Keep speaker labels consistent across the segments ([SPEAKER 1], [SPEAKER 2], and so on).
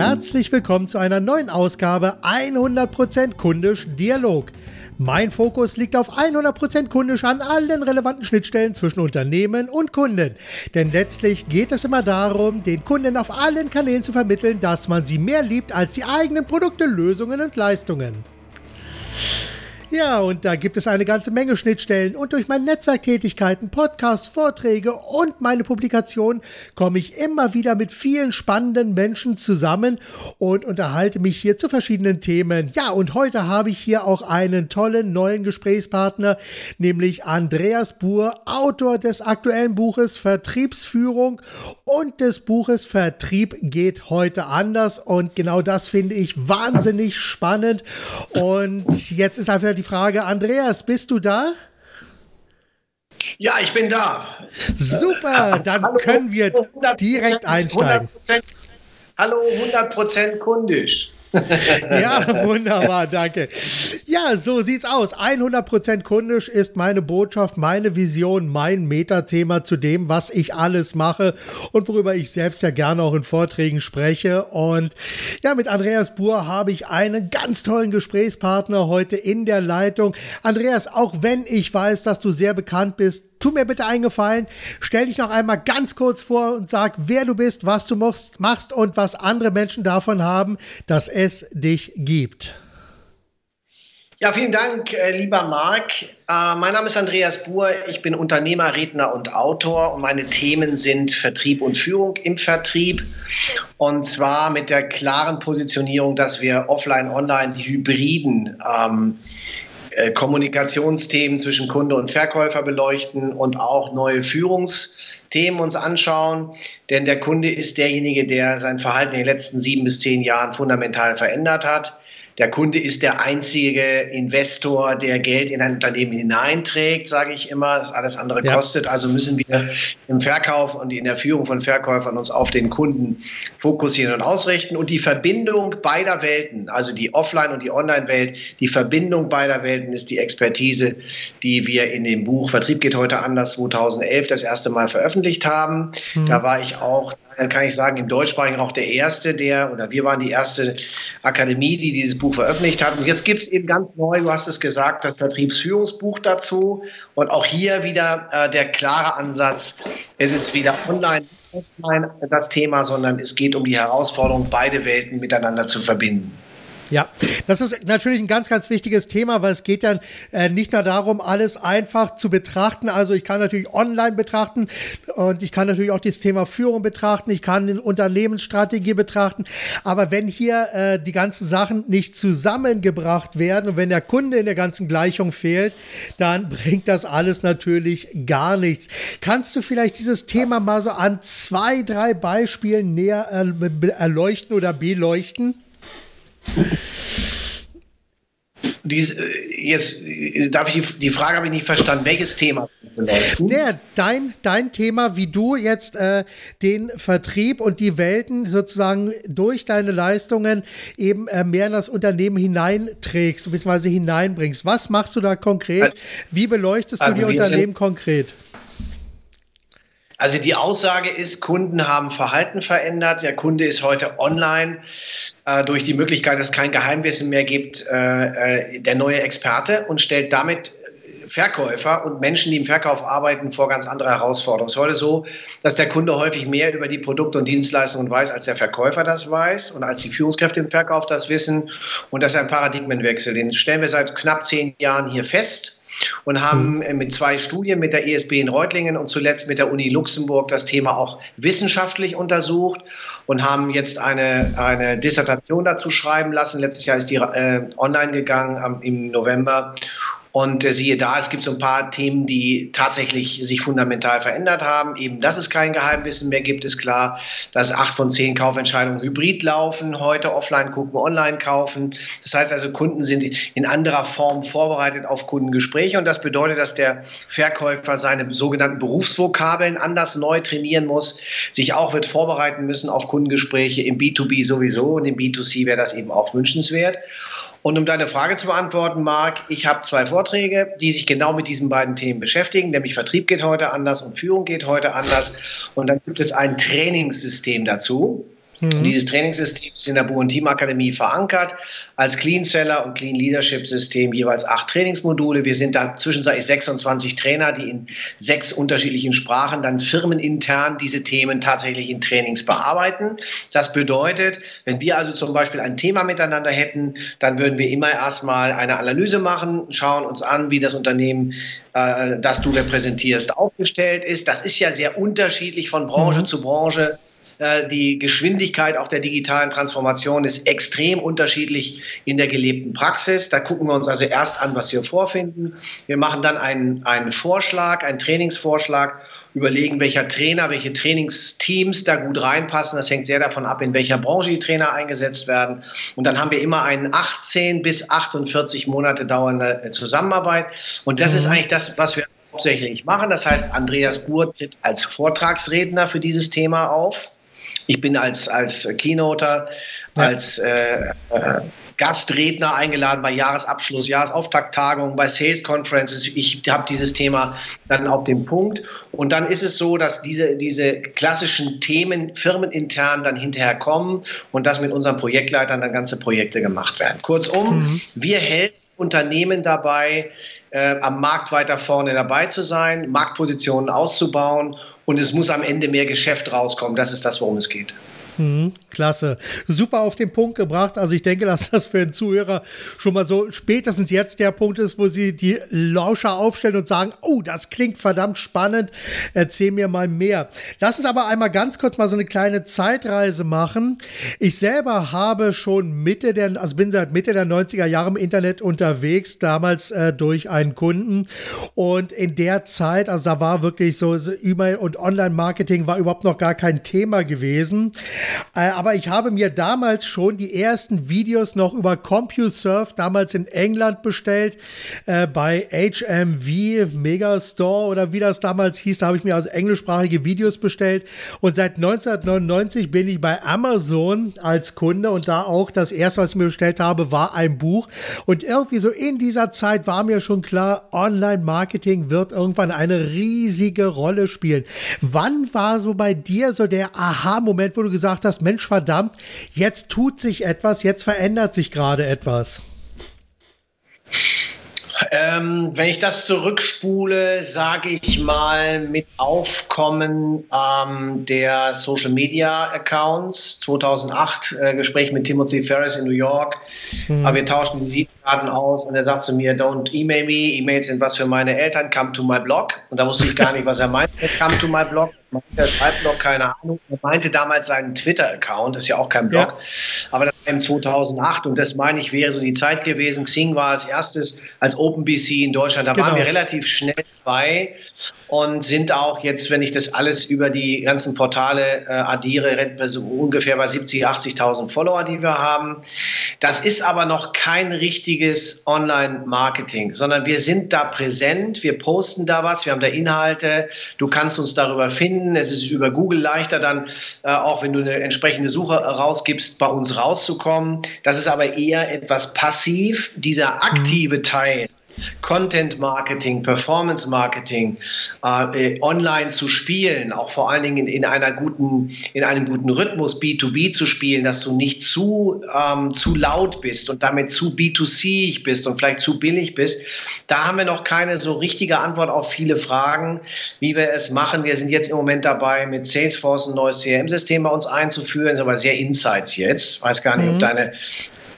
[SPEAKER 1] Herzlich willkommen zu einer neuen Ausgabe 100% kundisch Dialog. Mein Fokus liegt auf 100% kundisch an allen relevanten Schnittstellen zwischen Unternehmen und Kunden. Denn letztlich geht es immer darum, den Kunden auf allen Kanälen zu vermitteln, dass man sie mehr liebt als die eigenen Produkte, Lösungen und Leistungen. Ja, und da gibt es eine ganze Menge Schnittstellen. Und durch meine Netzwerktätigkeiten, Podcasts, Vorträge und meine Publikationen komme ich immer wieder mit vielen spannenden Menschen zusammen und unterhalte mich hier zu verschiedenen Themen. Ja, und heute habe ich hier auch einen tollen neuen Gesprächspartner, nämlich Andreas Buhr, Autor des aktuellen Buches Vertriebsführung und des Buches Vertrieb geht heute anders. Und genau das finde ich wahnsinnig spannend. Und jetzt ist einfach die die Frage, Andreas, bist du da?
[SPEAKER 2] Ja, ich bin da.
[SPEAKER 1] Super, dann Hallo, können wir direkt einsteigen. 100%,
[SPEAKER 2] Hallo, 100% kundisch
[SPEAKER 1] ja, wunderbar, danke. Ja, so sieht's aus. 100% kundisch ist meine Botschaft, meine Vision, mein Metathema zu dem, was ich alles mache und worüber ich selbst ja gerne auch in Vorträgen spreche. Und ja, mit Andreas Buhr habe ich einen ganz tollen Gesprächspartner heute in der Leitung. Andreas, auch wenn ich weiß, dass du sehr bekannt bist, tu mir bitte einen Gefallen, stell dich noch einmal ganz kurz vor und sag, wer du bist, was du machst und was andere Menschen davon haben, dass es dich gibt.
[SPEAKER 2] Ja, vielen Dank, äh, lieber Marc. Äh, mein Name ist Andreas Buhr. Ich bin Unternehmer, Redner und Autor und meine Themen sind Vertrieb und Führung im Vertrieb. Und zwar mit der klaren Positionierung, dass wir offline, online die Hybriden ähm, äh, Kommunikationsthemen zwischen Kunde und Verkäufer beleuchten und auch neue Führungsthemen uns anschauen. Denn der Kunde ist derjenige, der sein Verhalten in den letzten sieben bis zehn Jahren fundamental verändert hat. Der Kunde ist der einzige Investor, der Geld in ein Unternehmen hineinträgt, sage ich immer. Das alles andere ja. kostet. Also müssen wir im Verkauf und in der Führung von Verkäufern uns auf den Kunden fokussieren und ausrichten. Und die Verbindung beider Welten, also die Offline- und die Online-Welt, die Verbindung beider Welten ist die Expertise, die wir in dem Buch Vertrieb geht heute anders 2011 das erste Mal veröffentlicht haben. Mhm. Da war ich auch kann ich sagen, im deutschsprachigen auch der erste, der, oder wir waren die erste Akademie, die dieses Buch veröffentlicht hat. Und jetzt gibt es eben ganz neu, du hast es gesagt, das Vertriebsführungsbuch dazu. Und auch hier wieder äh, der klare Ansatz, es ist weder online, offline das Thema, sondern es geht um die Herausforderung, beide Welten miteinander zu verbinden.
[SPEAKER 1] Ja, das ist natürlich ein ganz, ganz wichtiges Thema, weil es geht ja äh, nicht nur darum, alles einfach zu betrachten. Also ich kann natürlich online betrachten und ich kann natürlich auch das Thema Führung betrachten, ich kann eine Unternehmensstrategie betrachten. Aber wenn hier äh, die ganzen Sachen nicht zusammengebracht werden und wenn der Kunde in der ganzen Gleichung fehlt, dann bringt das alles natürlich gar nichts. Kannst du vielleicht dieses Thema mal so an zwei, drei Beispielen näher äh, erleuchten oder beleuchten?
[SPEAKER 2] Dies, äh, jetzt darf ich die Frage habe ich nicht verstanden. Welches Thema?
[SPEAKER 1] Ja, dein, dein Thema, wie du jetzt äh, den Vertrieb und die Welten sozusagen durch deine Leistungen eben äh, mehr in das Unternehmen hineinträgst bzw. hineinbringst. Was machst du da konkret? Wie beleuchtest also du die Unternehmen konkret?
[SPEAKER 2] Also die Aussage ist, Kunden haben Verhalten verändert. Der Kunde ist heute online äh, durch die Möglichkeit, dass es kein Geheimwissen mehr gibt, äh, äh, der neue Experte und stellt damit Verkäufer und Menschen, die im Verkauf arbeiten, vor ganz andere Herausforderungen. Es ist heute so, dass der Kunde häufig mehr über die Produkte und Dienstleistungen weiß, als der Verkäufer das weiß und als die Führungskräfte im Verkauf das wissen. Und das ist ein Paradigmenwechsel. Den stellen wir seit knapp zehn Jahren hier fest und haben mhm. mit zwei Studien mit der ESB in Reutlingen und zuletzt mit der Uni Luxemburg das Thema auch wissenschaftlich untersucht und haben jetzt eine, eine Dissertation dazu schreiben lassen. Letztes Jahr ist die äh, online gegangen am, im November und äh, siehe da, es gibt so ein paar Themen, die tatsächlich sich fundamental verändert haben. Eben, dass es kein Geheimwissen mehr gibt, ist klar. Dass acht von zehn Kaufentscheidungen hybrid laufen, heute offline gucken, online kaufen. Das heißt also, Kunden sind in anderer Form vorbereitet auf Kundengespräche. Und das bedeutet, dass der Verkäufer seine sogenannten Berufsvokabeln anders neu trainieren muss, sich auch wird vorbereiten müssen auf Kundengespräche im B2B sowieso und im B2C wäre das eben auch wünschenswert. Und um deine Frage zu beantworten, Marc, ich habe zwei Vorträge, die sich genau mit diesen beiden Themen beschäftigen, nämlich Vertrieb geht heute anders und Führung geht heute anders. Und dann gibt es ein Trainingssystem dazu. Mhm. Dieses Trainingssystem ist in der Buon Team Akademie verankert als Clean Seller und Clean Leadership System jeweils acht Trainingsmodule. Wir sind da zwischenzeitlich 26 Trainer, die in sechs unterschiedlichen Sprachen dann firmenintern diese Themen tatsächlich in Trainings bearbeiten. Das bedeutet, wenn wir also zum Beispiel ein Thema miteinander hätten, dann würden wir immer erstmal eine Analyse machen, schauen uns an, wie das Unternehmen, äh, das du repräsentierst, aufgestellt ist. Das ist ja sehr unterschiedlich von Branche mhm. zu Branche äh, die Geschwindigkeit auch der digitalen Transformation ist extrem unterschiedlich in der gelebten Praxis. Da gucken wir uns also erst an, was wir vorfinden. Wir machen dann einen, einen Vorschlag, einen Trainingsvorschlag, überlegen, welcher Trainer, welche Trainingsteams da gut reinpassen. Das hängt sehr davon ab, in welcher Branche die Trainer eingesetzt werden. Und dann haben wir immer eine 18 bis 48 Monate dauernde Zusammenarbeit. Und das mhm. ist eigentlich das, was wir hauptsächlich machen. Das heißt, Andreas Burt tritt als Vortragsredner für dieses Thema auf. Ich bin als, als Keynoter, ja. als äh, äh, Gastredner eingeladen bei Jahresabschluss, Jahresauftakt-Tagungen, bei Sales Conferences. Ich habe dieses Thema dann auf dem Punkt. Und dann ist es so, dass diese, diese klassischen Themen firmenintern dann hinterher kommen und dass mit unseren Projektleitern dann ganze Projekte gemacht werden. Kurzum, mhm. wir helfen Unternehmen dabei, äh, am Markt weiter vorne dabei zu sein, Marktpositionen auszubauen und es muss am Ende mehr Geschäft rauskommen. Das ist das, worum es geht.
[SPEAKER 1] Mhm, klasse. Super auf den Punkt gebracht. Also ich denke, dass das für den Zuhörer schon mal so spätestens jetzt der Punkt ist, wo sie die Lauscher aufstellen und sagen, oh, das klingt verdammt spannend. Erzähl mir mal mehr. Lass uns aber einmal ganz kurz mal so eine kleine Zeitreise machen. Ich selber habe schon Mitte der, also bin seit Mitte der 90er Jahre im Internet unterwegs, damals äh, durch einen Kunden. Und in der Zeit, also da war wirklich so E-Mail und Online-Marketing war überhaupt noch gar kein Thema gewesen. Äh, aber ich habe mir damals schon die ersten Videos noch über CompuServe damals in England bestellt, äh, bei HMV Megastore oder wie das damals hieß. Da habe ich mir also englischsprachige Videos bestellt. Und seit 1999 bin ich bei Amazon als Kunde und da auch das erste, was ich mir bestellt habe, war ein Buch. Und irgendwie so in dieser Zeit war mir schon klar, Online-Marketing wird irgendwann eine riesige Rolle spielen. Wann war so bei dir so der Aha-Moment, wo du gesagt hast, Mensch verdammt, jetzt tut sich etwas, jetzt verändert sich gerade etwas?
[SPEAKER 2] Ähm, wenn ich das zurückspule, sage ich mal mit Aufkommen ähm, der Social Media Accounts 2008 äh, Gespräch mit Timothy Ferris in New York. Hm. Aber wir tauschten Visitenkarten aus und er sagt zu mir, don't email me, E-Mails sind was für meine Eltern, come to my blog. Und da wusste ich gar nicht, was er meinte, come to my blog. Der Schreibblog, keine Ahnung. Er meinte damals seinen Twitter-Account, das ist ja auch kein Blog. Ja. Aber das war im 2008 und das meine ich wäre so die Zeit gewesen. Xing war als erstes als OpenBC in Deutschland. Da genau. waren wir relativ schnell dabei und sind auch jetzt, wenn ich das alles über die ganzen Portale äh, addiere, so ungefähr bei 70, 80.000 Follower, die wir haben. Das ist aber noch kein richtiges Online-Marketing, sondern wir sind da präsent, wir posten da was, wir haben da Inhalte, du kannst uns darüber finden. Es ist über Google leichter dann, äh, auch wenn du eine entsprechende Suche rausgibst, bei uns rauszukommen. Das ist aber eher etwas passiv. Dieser aktive mhm. Teil, Content Marketing, Performance Marketing äh, online zu spielen, auch vor allen Dingen in, einer guten, in einem guten Rhythmus B2B zu spielen, dass du nicht zu, ähm, zu laut bist und damit zu B2C bist und vielleicht zu billig bist. Da haben wir noch keine so richtige Antwort auf viele Fragen, wie wir es machen. Wir sind jetzt im Moment dabei, mit Salesforce ein neues CRM-System bei uns einzuführen, ist aber sehr Insights jetzt. Weiß gar nicht, mhm. ob deine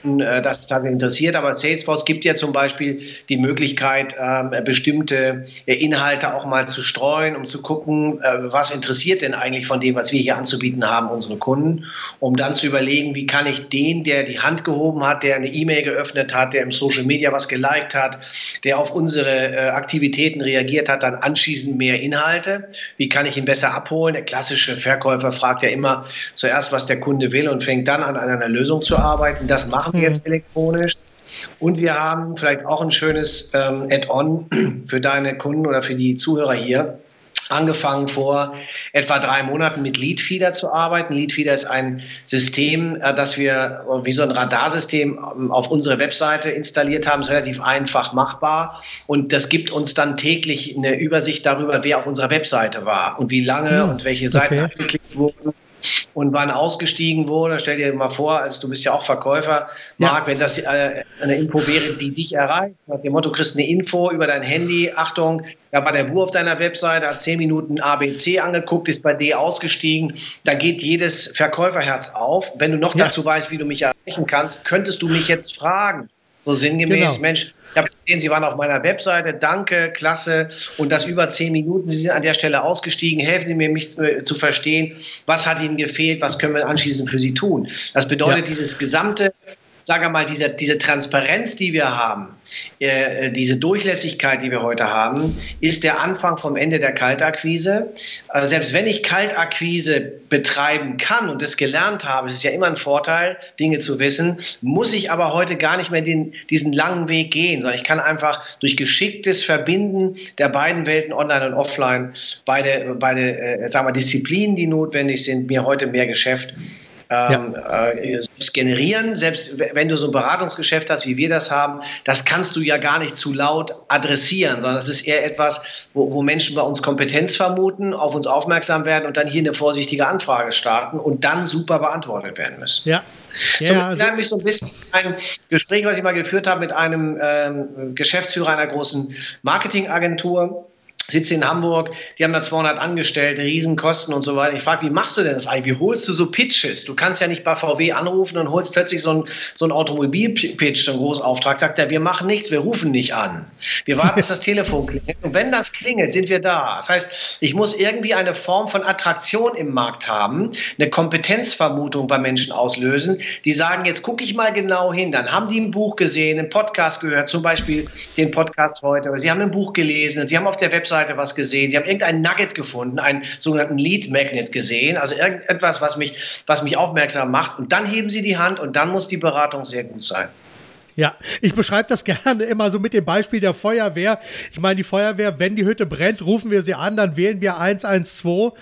[SPEAKER 2] äh, das tatsächlich interessiert. Aber Salesforce gibt ja zum Beispiel die Möglichkeit, ähm, bestimmte äh, Inhalte auch mal zu streuen, um zu gucken, äh, was interessiert denn eigentlich von dem, was wir hier anzubieten haben, unsere Kunden, um dann zu überlegen, wie kann ich den, der die Hand gehoben hat, der eine E-Mail geöffnet hat, der im Social Media was geliked hat, der auf unsere Aktivitäten reagiert hat, dann anschließend mehr Inhalte. Wie kann ich ihn besser abholen? Der klassische Verkäufer fragt ja immer zuerst, was der Kunde will und fängt dann an, an einer Lösung zu arbeiten. Das machen machen jetzt elektronisch. Und wir haben vielleicht auch ein schönes ähm, Add-on für deine Kunden oder für die Zuhörer hier angefangen vor etwa drei Monaten mit Leadfeeder zu arbeiten. Leadfeeder ist ein System, äh, das wir wie so ein Radarsystem ähm, auf unsere Webseite installiert haben. ist relativ einfach machbar und das gibt uns dann täglich eine Übersicht darüber, wer auf unserer Webseite war und wie lange hm, und welche Seiten okay. angeklickt wurden und wann ausgestiegen wurde. Stell dir mal vor, also du bist ja auch Verkäufer, Marc, ja. wenn das äh, eine Info wäre, die dich erreicht, nach dem Motto, kriegst eine Info über dein Handy, Achtung, da war der Wurf deiner Webseite, hat zehn Minuten ABC angeguckt, ist bei D ausgestiegen, da geht jedes Verkäuferherz auf. Wenn du noch ja. dazu weißt, wie du mich erreichen kannst, könntest du mich jetzt fragen. So sinngemäß, genau. Mensch, ich habe gesehen, Sie waren auf meiner Webseite, danke, klasse. Und das über zehn Minuten. Sie sind an der Stelle ausgestiegen. Helfen Sie mir, mich äh, zu verstehen, was hat Ihnen gefehlt, was können wir anschließend für Sie tun. Das bedeutet, ja. dieses gesamte sage mal, diese, diese Transparenz, die wir haben, äh, diese Durchlässigkeit, die wir heute haben, ist der Anfang vom Ende der Kaltakquise. Also selbst wenn ich Kaltakquise betreiben kann und das gelernt habe, es ist ja immer ein Vorteil, Dinge zu wissen, muss ich aber heute gar nicht mehr den, diesen langen Weg gehen, sondern ich kann einfach durch geschicktes Verbinden der beiden Welten, online und offline, beide, beide äh, sagen wir, Disziplinen, die notwendig sind, mir heute mehr Geschäft ähm, ja. äh, generieren. Selbst wenn du so ein Beratungsgeschäft hast, wie wir das haben, das kannst du ja gar nicht zu laut adressieren, sondern das ist eher etwas, wo, wo Menschen bei uns Kompetenz vermuten, auf uns aufmerksam werden und dann hier eine vorsichtige Anfrage starten und dann super beantwortet werden müssen.
[SPEAKER 1] Ja.
[SPEAKER 2] Ja, so, also, mich so ein bisschen ein Gespräch, was ich mal geführt habe mit einem ähm, Geschäftsführer einer großen Marketingagentur sitze in Hamburg, die haben da 200 Angestellte, Riesenkosten und so weiter. Ich frage, wie machst du denn das eigentlich? Wie holst du so Pitches? Du kannst ja nicht bei VW anrufen und holst plötzlich so einen so Automobil-Pitch, so einen Großauftrag. Sagt er, wir machen nichts, wir rufen nicht an. Wir warten, bis das Telefon klingelt. Und wenn das klingelt, sind wir da. Das heißt, ich muss irgendwie eine Form von Attraktion im Markt haben, eine Kompetenzvermutung bei Menschen auslösen, die sagen, jetzt gucke ich mal genau hin. Dann haben die ein Buch gesehen, einen Podcast gehört, zum Beispiel den Podcast heute, oder sie haben ein Buch gelesen, sie haben auf der Website Webseite was gesehen, die haben irgendein Nugget gefunden, einen sogenannten Lead Magnet gesehen, also irgendetwas, was mich, was mich aufmerksam macht. Und dann heben sie die Hand und dann muss die Beratung sehr gut sein.
[SPEAKER 1] Ja, ich beschreibe das gerne immer so mit dem Beispiel der Feuerwehr. Ich meine, die Feuerwehr, wenn die Hütte brennt, rufen wir sie an, dann wählen wir 112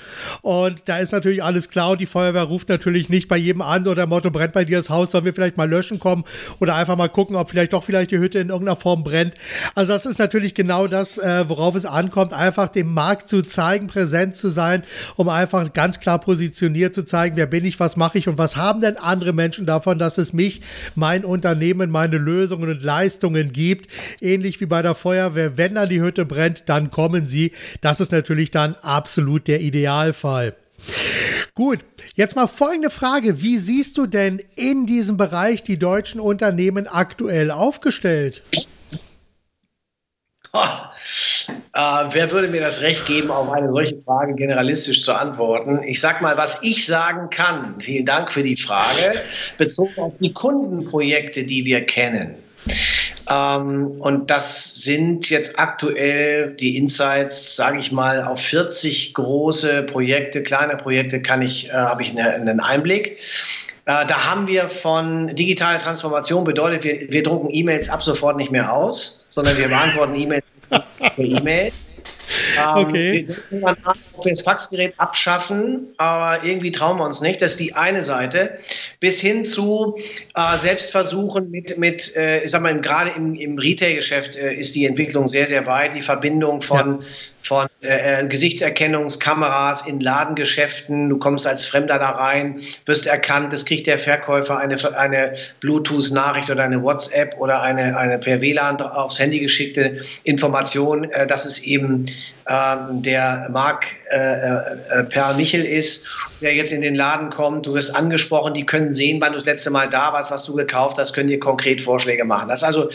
[SPEAKER 1] und da ist natürlich alles klar und die Feuerwehr ruft natürlich nicht bei jedem an oder Motto brennt bei dir das Haus, sollen wir vielleicht mal löschen kommen oder einfach mal gucken, ob vielleicht doch vielleicht die Hütte in irgendeiner Form brennt. Also das ist natürlich genau das, äh, worauf es ankommt, einfach dem Markt zu zeigen, präsent zu sein, um einfach ganz klar positioniert zu zeigen, wer bin ich, was mache ich und was haben denn andere Menschen davon, dass es mich, mein Unternehmen, meine Lösungen und Leistungen gibt. Ähnlich wie bei der Feuerwehr, wenn dann die Hütte brennt, dann kommen sie. Das ist natürlich dann absolut der Idealfall. Gut, jetzt mal folgende Frage. Wie siehst du denn in diesem Bereich die deutschen Unternehmen aktuell aufgestellt?
[SPEAKER 2] Äh, wer würde mir das Recht geben, auf eine solche Frage generalistisch zu antworten? Ich sage mal, was ich sagen kann, vielen Dank für die Frage, bezogen auf die Kundenprojekte, die wir kennen. Ähm, und das sind jetzt aktuell die Insights, sage ich mal, auf 40 große Projekte, kleine Projekte kann ich, äh, habe ich eine, einen Einblick. Äh, da haben wir von digitaler Transformation bedeutet, wir, wir drucken E-Mails ab sofort nicht mehr aus, sondern wir beantworten E-Mails per E-Mail. Ähm, okay. Wir denken mal nach, ob wir das Faxgerät abschaffen, aber irgendwie trauen wir uns nicht. Das ist die eine Seite. Bis hin zu äh, Selbstversuchen mit, mit äh, ich sag mal, gerade im, im Retail-Geschäft äh, ist die Entwicklung sehr, sehr weit. Die Verbindung von, ja. von äh, Gesichtserkennungskameras in Ladengeschäften. Du kommst als Fremder da rein, wirst erkannt, es kriegt der Verkäufer eine, eine Bluetooth-Nachricht oder eine WhatsApp oder eine, eine per WLAN aufs Handy geschickte Information, äh, dass es eben ähm, der Marc äh, äh, Per Michel ist, der jetzt in den Laden kommt. Du wirst angesprochen, die können sehen, wann du das letzte Mal da warst, was du gekauft hast, können dir konkret Vorschläge machen. Das also,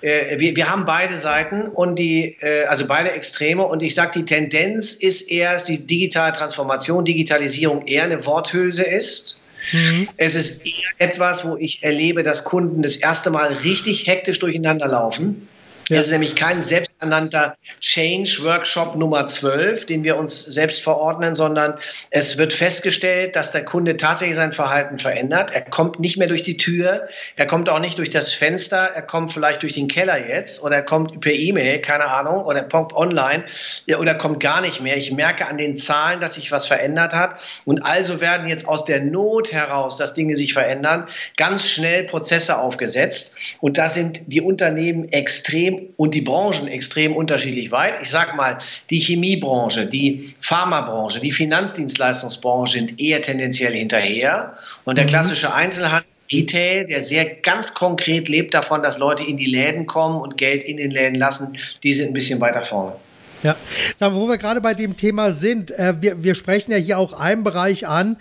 [SPEAKER 2] äh, wir, wir haben beide Seiten und die, äh, also beide Extreme und ich sage, die Tendenz ist eher, dass die digitale Transformation, Digitalisierung eher eine Worthülse ist. Mhm. Es ist eher etwas, wo ich erlebe, dass Kunden das erste Mal richtig hektisch durcheinander laufen ja. Es ist nämlich kein selbsternannter Change-Workshop Nummer 12, den wir uns selbst verordnen, sondern es wird festgestellt, dass der Kunde tatsächlich sein Verhalten verändert. Er kommt nicht mehr durch die Tür, er kommt auch nicht durch das Fenster, er kommt vielleicht durch den Keller jetzt oder er kommt per E-Mail, keine Ahnung, oder er kommt online oder kommt gar nicht mehr. Ich merke an den Zahlen, dass sich was verändert hat und also werden jetzt aus der Not heraus, dass Dinge sich verändern, ganz schnell Prozesse aufgesetzt und da sind die Unternehmen extrem extrem und die Branchen extrem unterschiedlich weit. Ich sage mal, die Chemiebranche, die Pharmabranche, die Finanzdienstleistungsbranche sind eher tendenziell hinterher. Und der mhm. klassische Einzelhandel Retail, der sehr ganz konkret lebt davon, dass Leute in die Läden kommen und Geld in den Läden lassen, die sind ein bisschen weiter vorne.
[SPEAKER 1] Ja, dann, wo wir gerade bei dem Thema sind, äh, wir, wir sprechen ja hier auch einen Bereich an,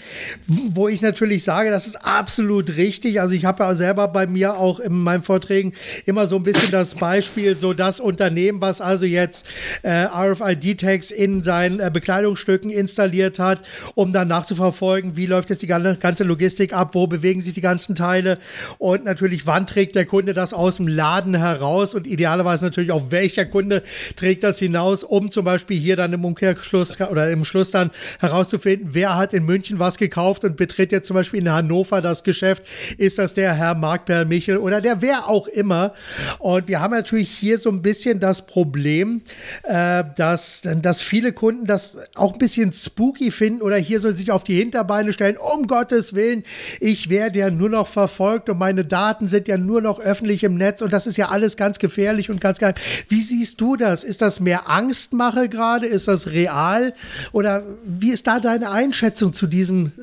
[SPEAKER 1] wo ich natürlich sage, das ist absolut richtig. Also ich habe ja selber bei mir auch in meinen Vorträgen immer so ein bisschen das Beispiel, so das Unternehmen, was also jetzt äh, RFID-Tags in seinen äh, Bekleidungsstücken installiert hat, um dann nachzuverfolgen, wie läuft jetzt die ganze Logistik ab, wo bewegen sich die ganzen Teile. Und natürlich, wann trägt der Kunde das aus dem Laden heraus? Und idealerweise natürlich auch welcher Kunde trägt das hinaus um zum Beispiel hier dann im Umkehrschluss oder im Schluss dann herauszufinden, wer hat in München was gekauft und betritt jetzt zum Beispiel in Hannover das Geschäft. Ist das der Herr Mark Per Michel oder der wer auch immer? Und wir haben natürlich hier so ein bisschen das Problem, äh, dass, dass viele Kunden das auch ein bisschen spooky finden oder hier so sich auf die Hinterbeine stellen. Um Gottes Willen, ich werde ja nur noch verfolgt und meine Daten sind ja nur noch öffentlich im Netz und das ist ja alles ganz gefährlich und ganz geil. Wie siehst du das? Ist das mehr Angst? Angstmache gerade? Ist das real? Oder wie ist da deine Einschätzung zu diesem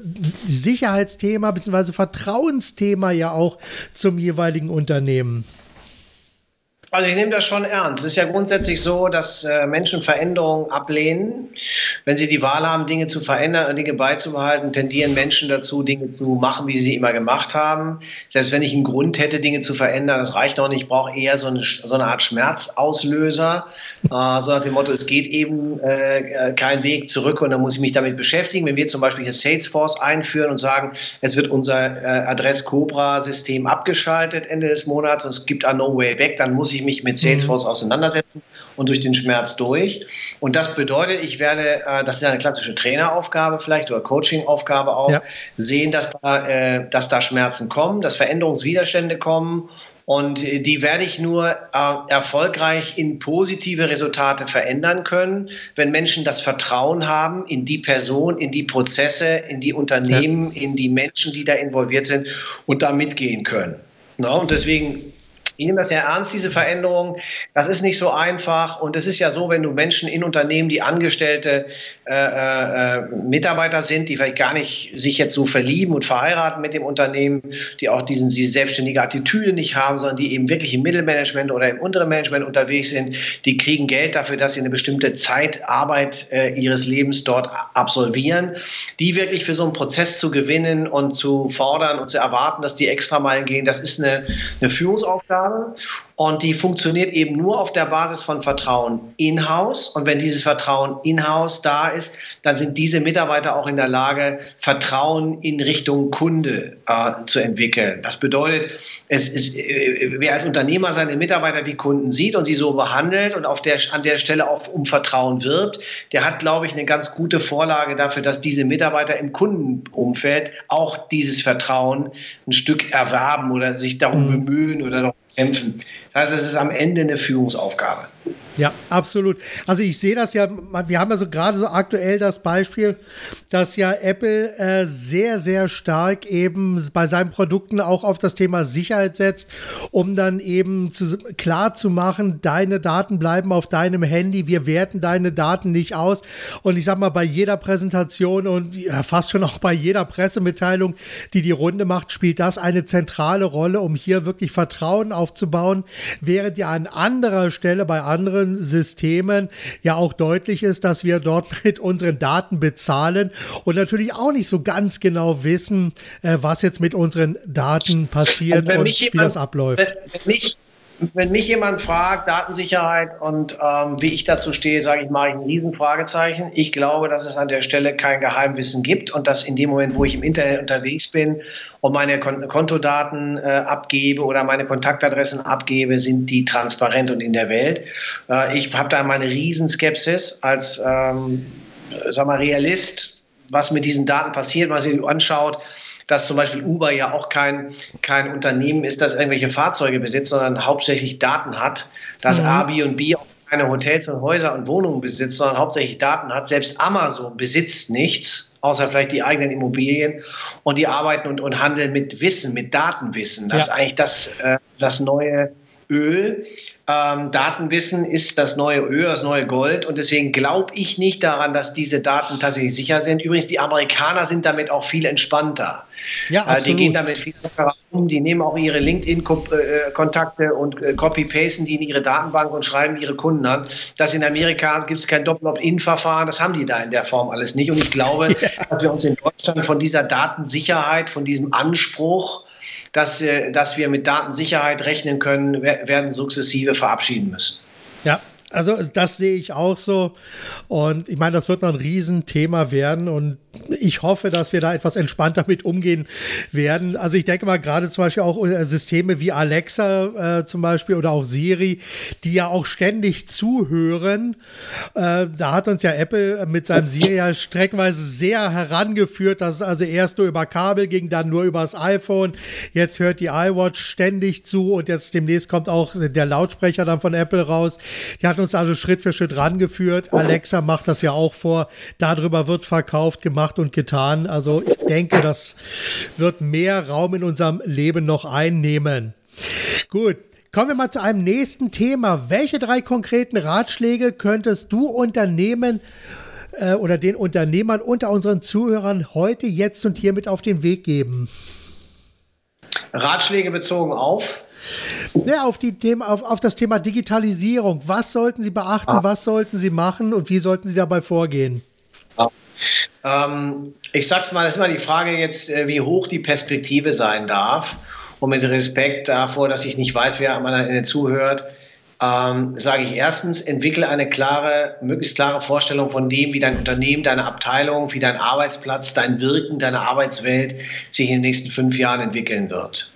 [SPEAKER 1] Sicherheitsthema bzw. Vertrauensthema ja auch zum jeweiligen Unternehmen?
[SPEAKER 2] Also ich nehme das schon ernst. Es ist ja grundsätzlich so, dass äh, Menschen Veränderungen ablehnen. Wenn sie die Wahl haben, Dinge zu verändern und Dinge beizubehalten, tendieren Menschen dazu, Dinge zu machen, wie sie sie immer gemacht haben. Selbst wenn ich einen Grund hätte, Dinge zu verändern, das reicht noch nicht. Ich brauche eher so eine, so eine Art Schmerzauslöser. Äh, so nach dem Motto, es geht eben äh, kein Weg zurück und dann muss ich mich damit beschäftigen. Wenn wir zum Beispiel hier Salesforce einführen und sagen, es wird unser äh, Adress-Cobra-System abgeschaltet Ende des Monats und es gibt ein No Way Back, dann muss ich mich mit Salesforce mhm. auseinandersetzen und durch den Schmerz durch. Und das bedeutet, ich werde, äh, das ist eine klassische Traineraufgabe vielleicht oder Coachingaufgabe auch, ja. sehen, dass da, äh, dass da Schmerzen kommen, dass Veränderungswiderstände kommen und die werde ich nur äh, erfolgreich in positive Resultate verändern können, wenn Menschen das Vertrauen haben in die Person, in die Prozesse, in die Unternehmen, ja. in die Menschen, die da involviert sind und da mitgehen können. No, und deswegen ich nehme das sehr ernst, diese Veränderung. Das ist nicht so einfach. Und es ist ja so, wenn du Menschen in Unternehmen, die Angestellte äh, äh, Mitarbeiter sind, die vielleicht gar nicht sich jetzt so verlieben und verheiraten mit dem Unternehmen, die auch diesen, diese selbstständige Attitüde nicht haben, sondern die eben wirklich im Mittelmanagement oder im unteren Management unterwegs sind, die kriegen Geld dafür, dass sie eine bestimmte Zeit, Arbeit äh, ihres Lebens dort absolvieren. Die wirklich für so einen Prozess zu gewinnen und zu fordern und zu erwarten, dass die extra Meilen gehen, das ist eine, eine Führungsaufgabe habe. Und die funktioniert eben nur auf der Basis von Vertrauen in-house. Und wenn dieses Vertrauen in-house da ist, dann sind diese Mitarbeiter auch in der Lage, Vertrauen in Richtung Kunde äh, zu entwickeln. Das bedeutet, es ist, äh, wer als Unternehmer seine Mitarbeiter wie Kunden sieht und sie so behandelt und auf der, an der Stelle auch um Vertrauen wirbt, der hat, glaube ich, eine ganz gute Vorlage dafür, dass diese Mitarbeiter im Kundenumfeld auch dieses Vertrauen ein Stück erwerben oder sich darum mhm. bemühen oder darum kämpfen. Das heißt, es ist am Ende eine Führungsaufgabe.
[SPEAKER 1] Ja, absolut. Also ich sehe das ja, wir haben ja so gerade so aktuell das Beispiel, dass ja Apple äh, sehr, sehr stark eben bei seinen Produkten auch auf das Thema Sicherheit setzt, um dann eben zu, klar zu machen, deine Daten bleiben auf deinem Handy, wir werten deine Daten nicht aus. Und ich sag mal, bei jeder Präsentation und ja, fast schon auch bei jeder Pressemitteilung, die die Runde macht, spielt das eine zentrale Rolle, um hier wirklich Vertrauen aufzubauen, während ja an anderer Stelle bei anderen anderen Systemen ja auch deutlich ist, dass wir dort mit unseren Daten bezahlen und natürlich auch nicht so ganz genau wissen, äh, was jetzt mit unseren Daten passiert also und wie das abläuft. Wenn,
[SPEAKER 2] wenn mich wenn mich jemand fragt, Datensicherheit und ähm, wie ich dazu stehe, sage ich, mache ich ein Riesenfragezeichen. Ich glaube, dass es an der Stelle kein Geheimwissen gibt und dass in dem Moment, wo ich im Internet unterwegs bin und meine Kon Kontodaten äh, abgebe oder meine Kontaktadressen abgebe, sind die transparent und in der Welt. Äh, ich habe da meine Riesenskepsis als ähm, sag mal, Realist, was mit diesen Daten passiert, was ihr anschaut dass zum Beispiel Uber ja auch kein, kein Unternehmen ist, das irgendwelche Fahrzeuge besitzt, sondern hauptsächlich Daten hat, dass mhm. Airbnb auch keine Hotels und Häuser und Wohnungen besitzt, sondern hauptsächlich Daten hat. Selbst Amazon besitzt nichts, außer vielleicht die eigenen Immobilien. Und die arbeiten und, und handeln mit Wissen, mit Datenwissen. Das ja. ist eigentlich das, äh, das neue Öl. Ähm, Datenwissen ist das neue Öl, das neue Gold. Und deswegen glaube ich nicht daran, dass diese Daten tatsächlich sicher sind. Übrigens, die Amerikaner sind damit auch viel entspannter. Ja, absolut. Äh, die gehen damit viel lockerer um. Die nehmen auch ihre LinkedIn-Kontakte und äh, copy-pasten die in ihre Datenbank und schreiben ihre Kunden an. Das in Amerika gibt es kein Doppel-Opt-In-Verfahren. Das haben die da in der Form alles nicht. Und ich glaube, ja. dass wir uns in Deutschland von dieser Datensicherheit, von diesem Anspruch, dass, äh, dass wir mit Datensicherheit rechnen können, werden sukzessive verabschieden müssen.
[SPEAKER 1] Ja, also das sehe ich auch so. Und ich meine, das wird noch ein Riesenthema werden. Und ich hoffe, dass wir da etwas entspannter mit umgehen werden. Also ich denke mal gerade zum Beispiel auch äh, Systeme wie Alexa äh, zum Beispiel oder auch Siri, die ja auch ständig zuhören. Äh, da hat uns ja Apple mit seinem Siri ja streckenweise sehr herangeführt, dass es also erst nur über Kabel ging, dann nur über das iPhone. Jetzt hört die iWatch ständig zu und jetzt demnächst kommt auch der Lautsprecher dann von Apple raus. Die hat uns also Schritt für Schritt rangeführt. Alexa macht das ja auch vor. Darüber wird verkauft, gemacht gemacht und getan. Also ich denke, das wird mehr Raum in unserem Leben noch einnehmen. Gut. Kommen wir mal zu einem nächsten Thema. Welche drei konkreten Ratschläge könntest du Unternehmen äh, oder den Unternehmern unter unseren Zuhörern heute, jetzt und hier mit auf den Weg geben?
[SPEAKER 2] Ratschläge bezogen auf?
[SPEAKER 1] Ja, auf, die Thema, auf, auf das Thema Digitalisierung. Was sollten Sie beachten? Ah. Was sollten Sie machen und wie sollten Sie dabei vorgehen?
[SPEAKER 2] Ähm, ich sag's mal, das ist immer die Frage jetzt, äh, wie hoch die Perspektive sein darf. Und mit Respekt davor, dass ich nicht weiß, wer am zuhört, ähm, sage ich erstens, entwickle eine klare, möglichst klare Vorstellung von dem, wie dein Unternehmen, deine Abteilung, wie dein Arbeitsplatz, dein Wirken, deine Arbeitswelt sich in den nächsten fünf Jahren entwickeln wird.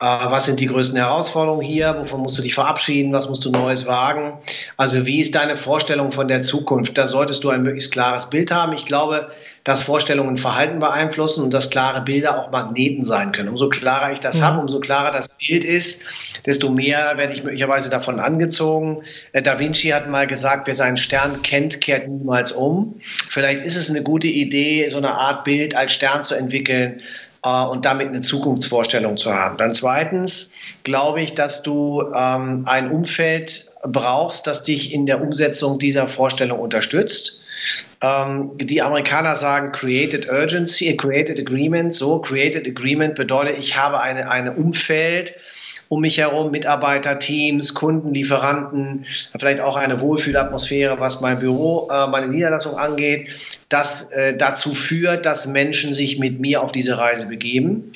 [SPEAKER 2] Äh, was sind die größten Herausforderungen hier? Wovon musst du dich verabschieden? Was musst du Neues wagen? Also wie ist deine Vorstellung von der Zukunft? Da solltest du ein möglichst klares Bild haben. Ich glaube, dass Vorstellungen Verhalten beeinflussen und dass klare Bilder auch Magneten sein können. Umso klarer ich das mhm. habe, umso klarer das Bild ist, desto mehr werde ich möglicherweise davon angezogen. Äh, da Vinci hat mal gesagt, wer seinen Stern kennt, kehrt niemals um. Vielleicht ist es eine gute Idee, so eine Art Bild als Stern zu entwickeln, äh, und damit eine Zukunftsvorstellung zu haben. Dann zweitens glaube ich, dass du ähm, ein Umfeld brauchst, das dich in der Umsetzung dieser Vorstellung unterstützt. Ähm, die Amerikaner sagen Created Urgency, Created Agreement. So, Created Agreement bedeutet, ich habe eine, ein Umfeld, um mich herum, Mitarbeiter, Teams, Kunden, Lieferanten, vielleicht auch eine Wohlfühlatmosphäre, was mein Büro, äh, meine Niederlassung angeht, das äh, dazu führt, dass Menschen sich mit mir auf diese Reise begeben,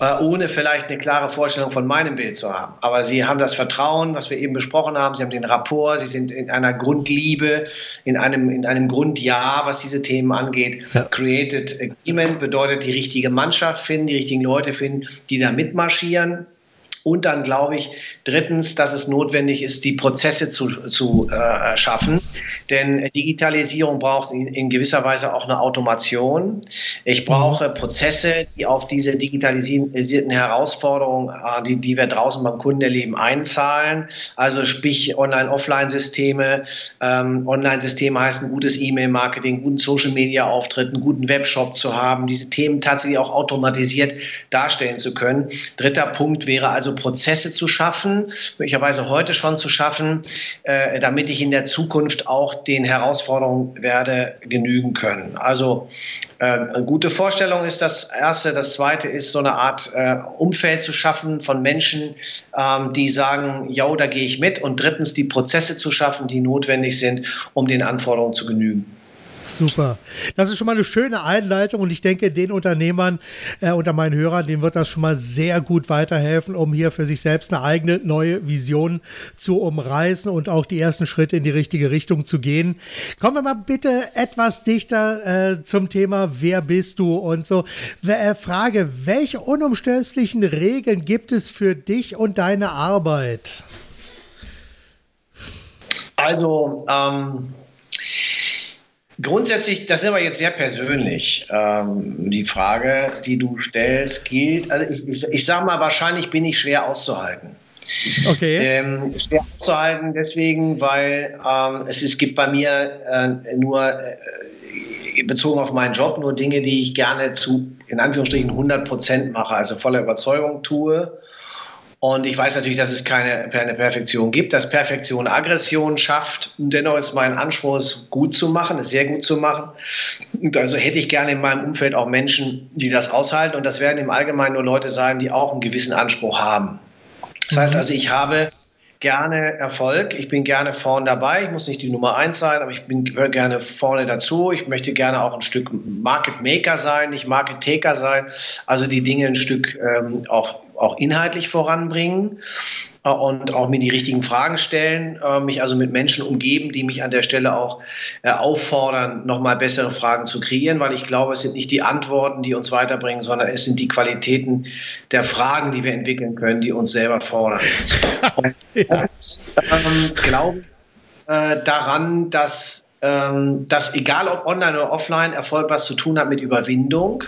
[SPEAKER 2] äh, ohne vielleicht eine klare Vorstellung von meinem Bild zu haben. Aber sie haben das Vertrauen, was wir eben besprochen haben, sie haben den Rapport, sie sind in einer Grundliebe, in einem, in einem Grundjahr, was diese Themen angeht. Ja. Created Agreement bedeutet die richtige Mannschaft finden, die richtigen Leute finden, die da mitmarschieren und dann glaube ich drittens, dass es notwendig ist, die Prozesse zu, zu äh, schaffen. Denn Digitalisierung braucht in, in, gewisser Weise auch eine Automation. Ich brauche mhm. Prozesse, die auf diese digitalisierten Herausforderungen, äh, die, die wir draußen beim Kunden erleben, einzahlen. Also sprich Online-Offline-Systeme. Ähm, Online-Systeme heißt ein gutes E-Mail-Marketing, guten Social-Media-Auftritt, einen guten Webshop zu haben, diese Themen tatsächlich auch automatisiert darstellen zu können. Dritter Punkt wäre also Prozesse zu schaffen, möglicherweise heute schon zu schaffen, äh, damit ich in der Zukunft auch den Herausforderungen werde genügen können. Also äh, eine gute Vorstellung ist das Erste. Das Zweite ist so eine Art äh, Umfeld zu schaffen von Menschen, ähm, die sagen, ja, da gehe ich mit. Und drittens die Prozesse zu schaffen, die notwendig sind, um den Anforderungen zu genügen.
[SPEAKER 1] Super. Das ist schon mal eine schöne Einleitung und ich denke, den Unternehmern äh, unter meinen Hörern, denen wird das schon mal sehr gut weiterhelfen, um hier für sich selbst eine eigene neue Vision zu umreißen und auch die ersten Schritte in die richtige Richtung zu gehen. Kommen wir mal bitte etwas dichter äh, zum Thema, wer bist du und so. Äh, Frage, welche unumstößlichen Regeln gibt es für dich und deine Arbeit?
[SPEAKER 2] Also, ähm, Grundsätzlich, das ist aber jetzt sehr persönlich. Ähm, die Frage, die du stellst, gilt. Also ich, ich, ich sage mal, wahrscheinlich bin ich schwer auszuhalten. Okay. Ähm, schwer auszuhalten deswegen, weil ähm, es, es gibt bei mir äh, nur äh, bezogen auf meinen Job nur Dinge, die ich gerne zu in Anführungsstrichen 100 Prozent mache, also voller Überzeugung tue Und ich weiß natürlich, dass es keine, keine Perfektion gibt, dass Perfektion Aggression schafft. Und dennoch ist mein Anspruch, es gut zu machen, es sehr gut zu machen. Und also hätte ich gerne in meinem Umfeld auch Menschen, die das aushalten. Und das werden im Allgemeinen nur Leute sein, die auch einen gewissen Anspruch haben. Das heißt mhm. also, ich habe gerne Erfolg. Ich bin gerne vorne dabei. Ich muss nicht die Nummer eins sein, aber ich bin, gehöre gerne vorne dazu. Ich möchte gerne auch ein Stück Market Maker sein, nicht Market Taker sein. Also die Dinge ein Stück ähm, auch, auch inhaltlich voranbringen. Äh, und auch mir die richtigen Fragen stellen, äh, mich also mit Menschen umgeben, die mich an der Stelle auch äh, auffordern, nochmal bessere Fragen zu kreieren, weil ich glaube, es sind nicht die Antworten, die uns weiterbringen, sondern es sind die Qualitäten der Fragen, die wir entwickeln können, die uns selber fordern. Ja. ähm, glaube daran, dass, ähm, dass egal ob online oder offline Erfolg was zu tun hat mit Überwindung,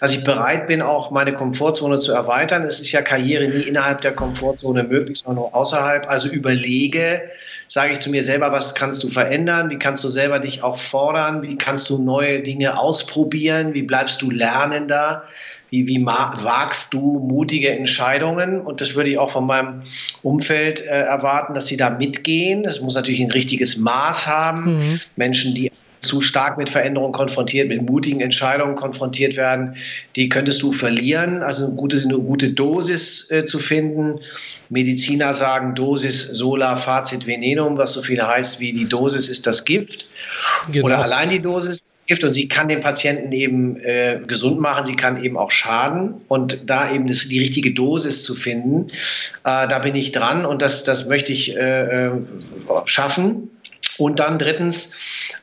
[SPEAKER 2] dass ich bereit bin, auch meine Komfortzone zu erweitern. Es ist ja Karriere nie innerhalb der Komfortzone möglich, sondern nur außerhalb. Also überlege, sage ich zu mir selber, was kannst du verändern? Wie kannst du selber dich auch fordern? Wie kannst du neue Dinge ausprobieren? Wie bleibst du lernender? Wie, wie wagst du mutige Entscheidungen? Und das würde ich auch von meinem Umfeld äh, erwarten, dass sie da mitgehen. Es muss natürlich ein richtiges Maß haben. Mhm. Menschen, die zu stark mit Veränderungen konfrontiert, mit mutigen Entscheidungen konfrontiert werden, die könntest du verlieren. Also eine gute, eine gute Dosis äh, zu finden. Mediziner sagen Dosis sola facit venenum, was so viel heißt wie die Dosis ist das Gift. Genau. Oder allein die Dosis Gift und sie kann den Patienten eben äh, gesund machen, sie kann eben auch schaden und da eben das, die richtige Dosis zu finden, äh, da bin ich dran und das, das möchte ich äh, äh schaffen. Und dann drittens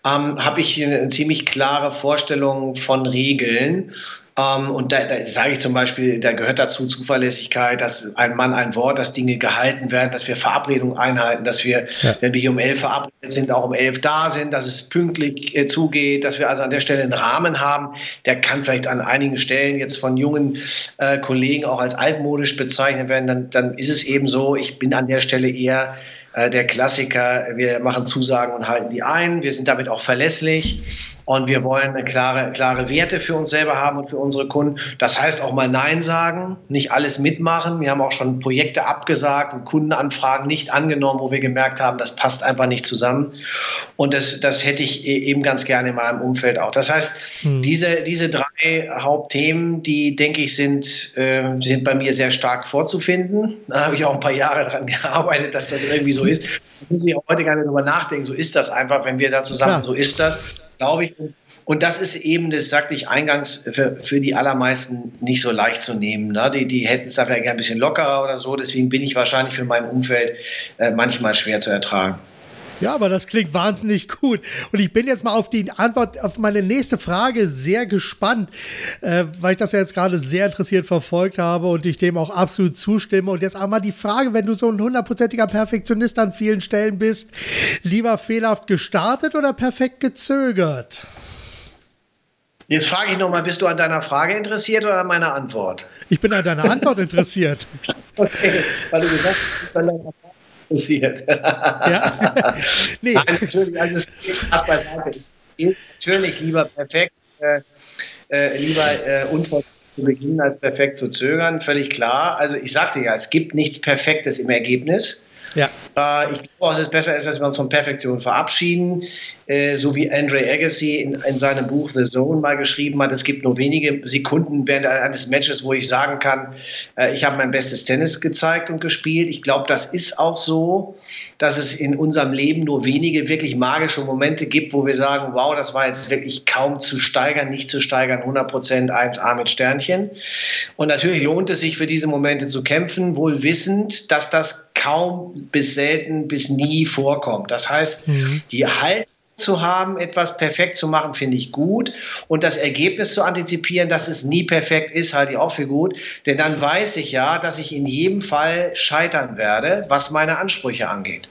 [SPEAKER 2] ähm, habe ich eine ziemlich klare Vorstellung von Regeln. Ähm, und da, da sage ich zum Beispiel, da gehört dazu Zuverlässigkeit, dass ein Mann ein Wort, dass Dinge gehalten werden, dass wir Verabredungen einhalten, dass wir, ja. wenn wir hier um elf verabredet sind, auch um elf da sind, dass es pünktlich äh, zugeht, dass wir also an der Stelle einen Rahmen haben. Der kann vielleicht an einigen Stellen jetzt von jungen äh, Kollegen auch als altmodisch bezeichnet werden. Dann, dann ist es eben so, ich bin an der Stelle eher äh, der Klassiker, wir machen Zusagen und halten die ein. Wir sind damit auch verlässlich. Und wir wollen klare, klare Werte für uns selber haben und für unsere Kunden. Das heißt auch mal Nein sagen, nicht alles mitmachen. Wir haben auch schon Projekte abgesagt und Kundenanfragen nicht angenommen, wo wir gemerkt haben, das passt einfach nicht zusammen. Und das, das hätte ich e-, eben ganz gerne in meinem Umfeld auch. Das heißt, hm. diese, diese drei Hauptthemen, die denke ich, sind, äh, sind bei mir sehr stark vorzufinden. Da habe ich auch ein paar Jahre daran gearbeitet, dass das irgendwie so ist. Da muss ich auch heute gar nicht drüber nachdenken. So ist das einfach, wenn wir da zusammen, Klar. so ist das glaube ich. Und das ist eben, das sagte ich eingangs, für, für die allermeisten nicht so leicht zu nehmen. Ne? Die, die hätten es da vielleicht ein bisschen lockerer oder so. Deswegen bin ich wahrscheinlich für mein Umfeld äh, manchmal schwer zu ertragen.
[SPEAKER 1] Ja, aber das klingt wahnsinnig gut. Und ich bin jetzt mal auf die Antwort auf meine nächste Frage sehr gespannt, äh, weil ich das ja jetzt gerade sehr interessiert verfolgt habe und ich dem auch absolut zustimme. Und jetzt einmal die Frage, wenn du so ein hundertprozentiger Perfektionist an vielen Stellen bist, lieber fehlerhaft gestartet oder perfekt gezögert?
[SPEAKER 2] Jetzt frage ich nochmal, bist du an deiner Frage interessiert oder an meiner Antwort?
[SPEAKER 1] Ich bin an deiner Antwort interessiert. okay, weil du gesagt hast, du bist an deiner passiert. Ja.
[SPEAKER 2] nee. Nein, natürlich, also es geht Spaß beiseite. Es geht natürlich lieber perfekt, äh, äh, lieber äh, unvollständig zu beginnen, als perfekt zu zögern, völlig klar. Also ich sagte ja, es gibt nichts Perfektes im Ergebnis. Ja. Äh, ich glaube, dass es besser ist, dass wir uns von Perfektion verabschieden. Äh, so wie Andre Agassi in, in, seinem Buch The Zone mal geschrieben hat, es gibt nur wenige Sekunden während eines Matches, wo ich sagen kann, äh, ich habe mein bestes Tennis gezeigt und gespielt. Ich glaube, das ist auch so, dass es in unserem Leben nur wenige wirklich magische Momente gibt, wo wir sagen, wow, das war jetzt wirklich kaum zu steigern, nicht zu steigern, 100 Prozent 1A mit Sternchen. Und natürlich lohnt es sich für diese Momente zu kämpfen, wohl wissend, dass das kaum bis selten bis nie vorkommt. Das heißt, mhm. die Haltung zu haben, etwas perfekt zu machen, finde ich gut. Und das Ergebnis zu antizipieren, dass es nie perfekt ist, halte ich auch für gut. Denn dann weiß ich ja, dass ich in jedem Fall scheitern werde, was meine Ansprüche angeht.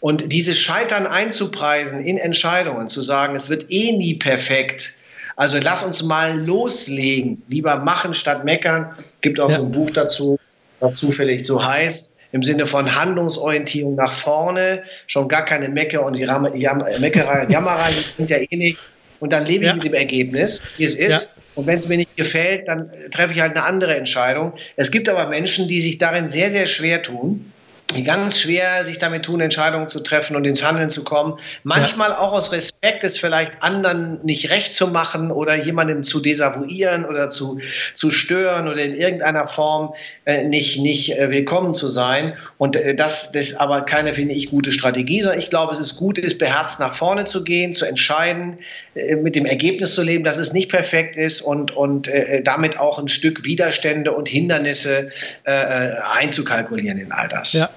[SPEAKER 2] Und dieses Scheitern einzupreisen in Entscheidungen, zu sagen, es wird eh nie perfekt, also lass uns mal loslegen, lieber machen statt meckern. Gibt auch ja. so ein Buch dazu, was zufällig so heißt im Sinne von Handlungsorientierung nach vorne, schon gar keine Mecke und die Meckerei und Jammerei, die sind ja eh nicht, und dann lebe ich ja. mit dem Ergebnis, wie es ist. Ja. Und wenn es mir nicht gefällt, dann treffe ich halt eine andere Entscheidung. Es gibt aber Menschen, die sich darin sehr, sehr schwer tun die ganz schwer sich damit tun, Entscheidungen zu treffen und ins Handeln zu kommen. Manchmal ja. auch aus Respekt, es vielleicht anderen nicht recht zu machen oder jemandem zu desavouieren oder zu, zu stören oder in irgendeiner Form äh, nicht, nicht äh, willkommen zu sein. Und äh, das, das ist aber keine, finde ich, gute Strategie, sondern ich glaube, es ist gut, ist beherzt nach vorne zu gehen, zu entscheiden, äh, mit dem Ergebnis zu leben, dass es nicht perfekt ist und, und äh, damit auch ein Stück Widerstände und Hindernisse äh, einzukalkulieren in all das.
[SPEAKER 1] Ja.